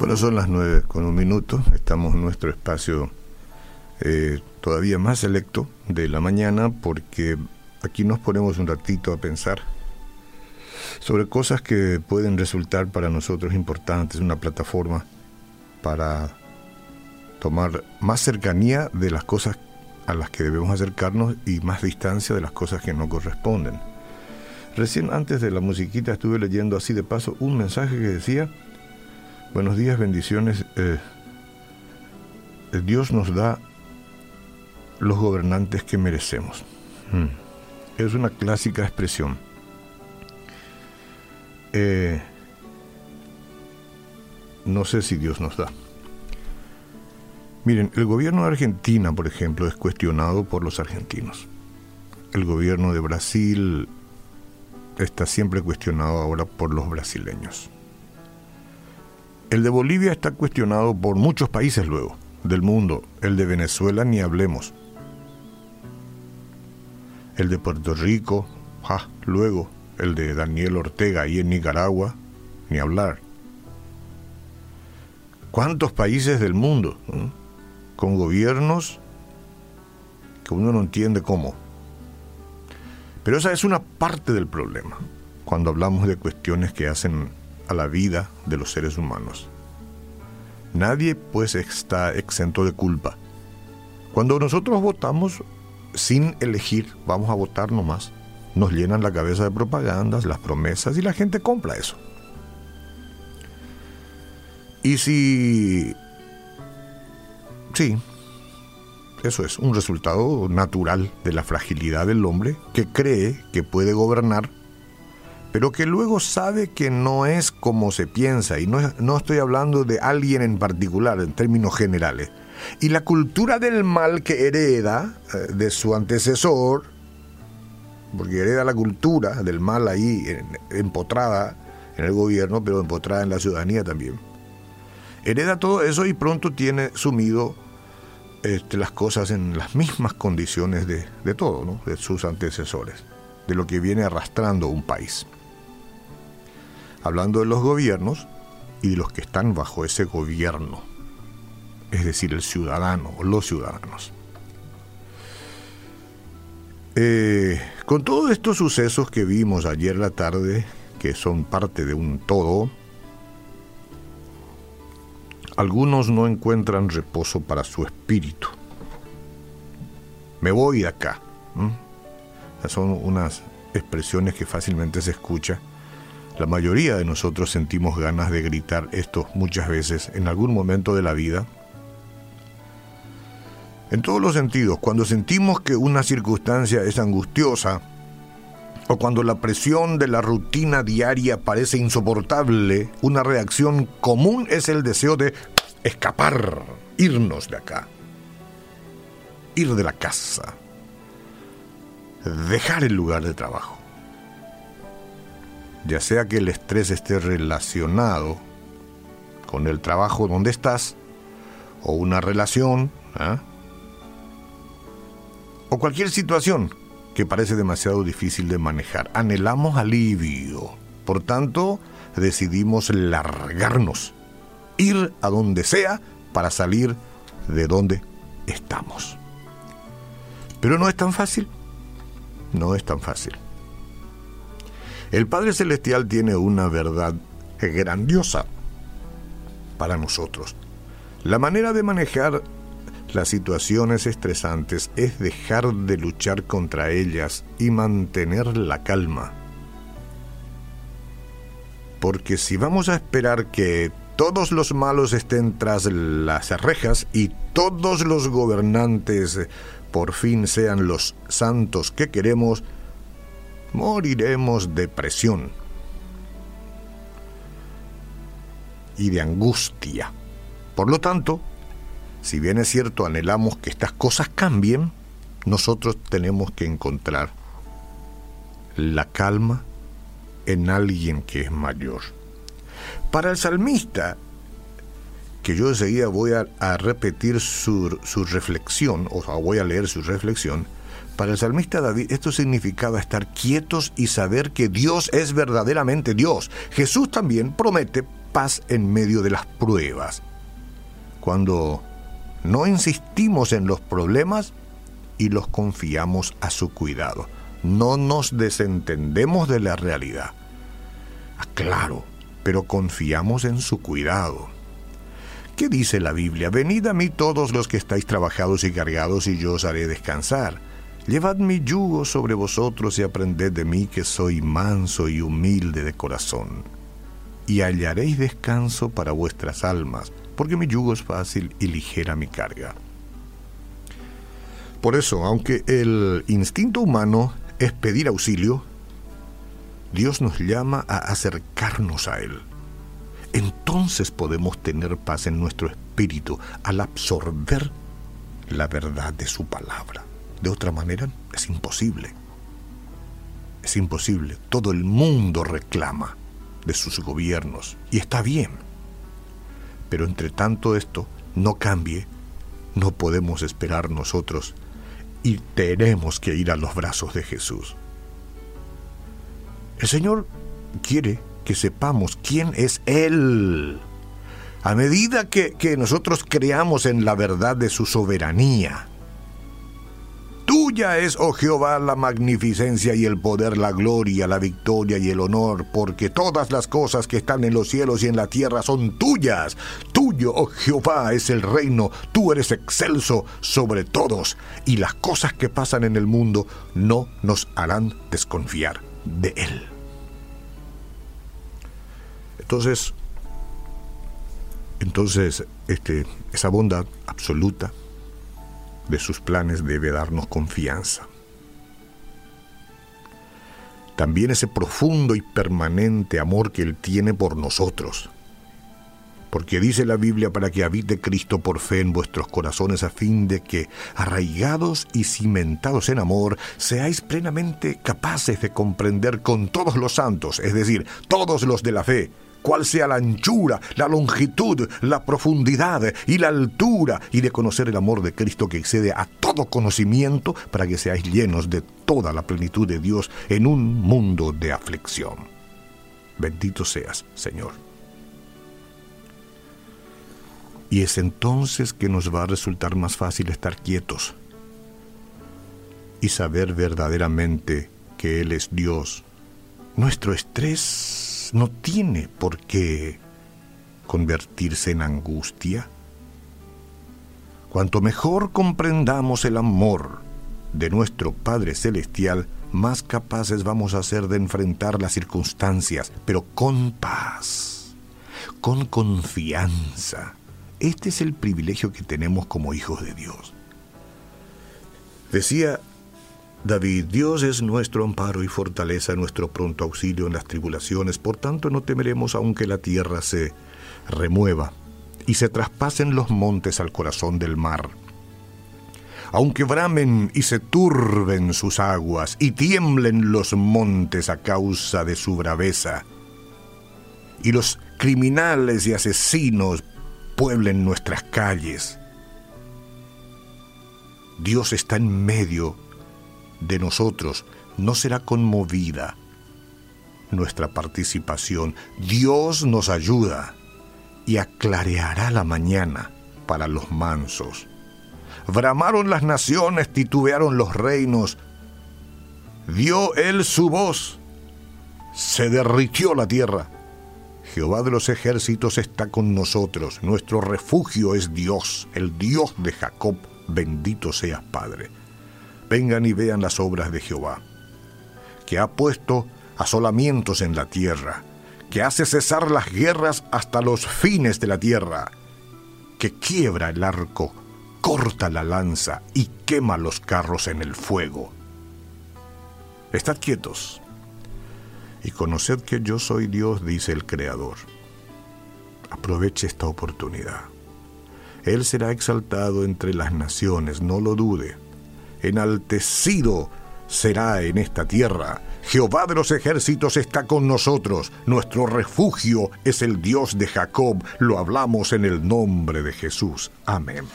Bueno, son las nueve con un minuto. Estamos en nuestro espacio eh, todavía más selecto de la mañana porque aquí nos ponemos un ratito a pensar sobre cosas que pueden resultar para nosotros importantes, una plataforma para tomar más cercanía de las cosas a las que debemos acercarnos y más distancia de las cosas que no corresponden. Recién antes de la musiquita estuve leyendo así de paso un mensaje que decía, buenos días, bendiciones, eh, Dios nos da los gobernantes que merecemos. Hmm. Es una clásica expresión. Eh, no sé si Dios nos da. Miren, el gobierno de Argentina, por ejemplo, es cuestionado por los argentinos. El gobierno de Brasil está siempre cuestionado ahora por los brasileños. El de Bolivia está cuestionado por muchos países luego del mundo. El de Venezuela ni hablemos. El de Puerto Rico, ja, luego el de Daniel Ortega ahí en Nicaragua, ni hablar. ¿Cuántos países del mundo con gobiernos que uno no entiende cómo? Pero esa es una parte del problema cuando hablamos de cuestiones que hacen a la vida de los seres humanos. Nadie pues está exento de culpa. Cuando nosotros votamos sin elegir, vamos a votar nomás, nos llenan la cabeza de propagandas, las promesas y la gente compra eso. Y si... Sí, eso es un resultado natural de la fragilidad del hombre que cree que puede gobernar, pero que luego sabe que no es como se piensa, y no, no estoy hablando de alguien en particular en términos generales. Y la cultura del mal que hereda eh, de su antecesor, porque hereda la cultura del mal ahí empotrada en el gobierno, pero empotrada en la ciudadanía también. Hereda todo eso y pronto tiene sumido este, las cosas en las mismas condiciones de, de todo, ¿no? de sus antecesores, de lo que viene arrastrando un país. Hablando de los gobiernos y los que están bajo ese gobierno, es decir, el ciudadano o los ciudadanos. Eh, con todos estos sucesos que vimos ayer la tarde, que son parte de un todo, algunos no encuentran reposo para su espíritu. Me voy de acá. Son unas expresiones que fácilmente se escucha. La mayoría de nosotros sentimos ganas de gritar esto muchas veces en algún momento de la vida. En todos los sentidos, cuando sentimos que una circunstancia es angustiosa, o cuando la presión de la rutina diaria parece insoportable, una reacción común es el deseo de escapar, irnos de acá, ir de la casa, dejar el lugar de trabajo. Ya sea que el estrés esté relacionado con el trabajo donde estás, o una relación, ¿ah? o cualquier situación que parece demasiado difícil de manejar. Anhelamos alivio. Por tanto, decidimos largarnos, ir a donde sea para salir de donde estamos. Pero no es tan fácil. No es tan fácil. El Padre Celestial tiene una verdad grandiosa para nosotros. La manera de manejar las situaciones estresantes es dejar de luchar contra ellas y mantener la calma. Porque si vamos a esperar que todos los malos estén tras las rejas y todos los gobernantes por fin sean los santos que queremos, moriremos de presión y de angustia. Por lo tanto, si bien es cierto, anhelamos que estas cosas cambien, nosotros tenemos que encontrar la calma en alguien que es mayor. Para el salmista, que yo enseguida voy a, repetir su, su, reflexión, o voy a leer su reflexión, para el salmista David esto significaba estar quietos y saber que Dios es verdaderamente Dios. Jesús también promete paz en medio de las pruebas. Cuando no insistimos en los problemas y los confiamos a su cuidado. No nos desentendemos de la realidad. Ah, claro, pero confiamos en su cuidado. ¿Qué dice la Biblia? Venid a mí todos los que estáis trabajados y cargados y yo os haré descansar. Llevad mi yugo sobre vosotros y aprended de mí que soy manso y humilde de corazón. Y hallaréis descanso para vuestras almas, porque mi yugo es fácil y ligera mi carga. Por eso, aunque el instinto humano es pedir auxilio, Dios nos llama a acercarnos a Él. Entonces podemos tener paz en nuestro espíritu al absorber la verdad de su palabra. De otra manera es imposible. Es imposible. Todo el mundo reclama de sus gobiernos y está bien. Pero entre tanto esto no cambie, no podemos esperar nosotros y tenemos que ir a los brazos de Jesús. El Señor quiere que sepamos quién es Él. A medida que, que nosotros creamos en la verdad de su soberanía, Tuya es, oh Jehová, la magnificencia y el poder, la gloria, la victoria y el honor, porque todas las cosas que están en los cielos y en la tierra son tuyas. Tuyo, oh Jehová, es el reino, tú eres excelso sobre todos, y las cosas que pasan en el mundo no nos harán desconfiar de Él. Entonces, entonces, este, esa bondad absoluta, de sus planes debe darnos confianza. También ese profundo y permanente amor que Él tiene por nosotros. Porque dice la Biblia para que habite Cristo por fe en vuestros corazones a fin de que, arraigados y cimentados en amor, seáis plenamente capaces de comprender con todos los santos, es decir, todos los de la fe, cuál sea la anchura, la longitud, la profundidad y la altura, y de conocer el amor de Cristo que excede a todo conocimiento, para que seáis llenos de toda la plenitud de Dios en un mundo de aflicción. Bendito seas, Señor. Y es entonces que nos va a resultar más fácil estar quietos y saber verdaderamente que Él es Dios. Nuestro estrés no tiene por qué convertirse en angustia. Cuanto mejor comprendamos el amor de nuestro Padre Celestial, más capaces vamos a ser de enfrentar las circunstancias, pero con paz, con confianza. Este es el privilegio que tenemos como hijos de Dios. Decía David, Dios es nuestro amparo y fortaleza, nuestro pronto auxilio en las tribulaciones, por tanto no temeremos aunque la tierra se remueva y se traspasen los montes al corazón del mar. Aunque bramen y se turben sus aguas y tiemblen los montes a causa de su braveza, y los criminales y asesinos pueblen nuestras calles. Dios está en medio de nosotros no será conmovida nuestra participación. Dios nos ayuda y aclareará la mañana para los mansos. Bramaron las naciones, titubearon los reinos. Dio él su voz, se derritió la tierra. Jehová de los ejércitos está con nosotros, nuestro refugio es Dios, el Dios de Jacob, bendito seas Padre vengan y vean las obras de Jehová, que ha puesto asolamientos en la tierra, que hace cesar las guerras hasta los fines de la tierra, que quiebra el arco, corta la lanza y quema los carros en el fuego. Estad quietos y conoced que yo soy Dios, dice el Creador. Aproveche esta oportunidad. Él será exaltado entre las naciones, no lo dude enaltecido será en esta tierra. Jehová de los ejércitos está con nosotros. Nuestro refugio es el Dios de Jacob. Lo hablamos en el nombre de Jesús. Amén.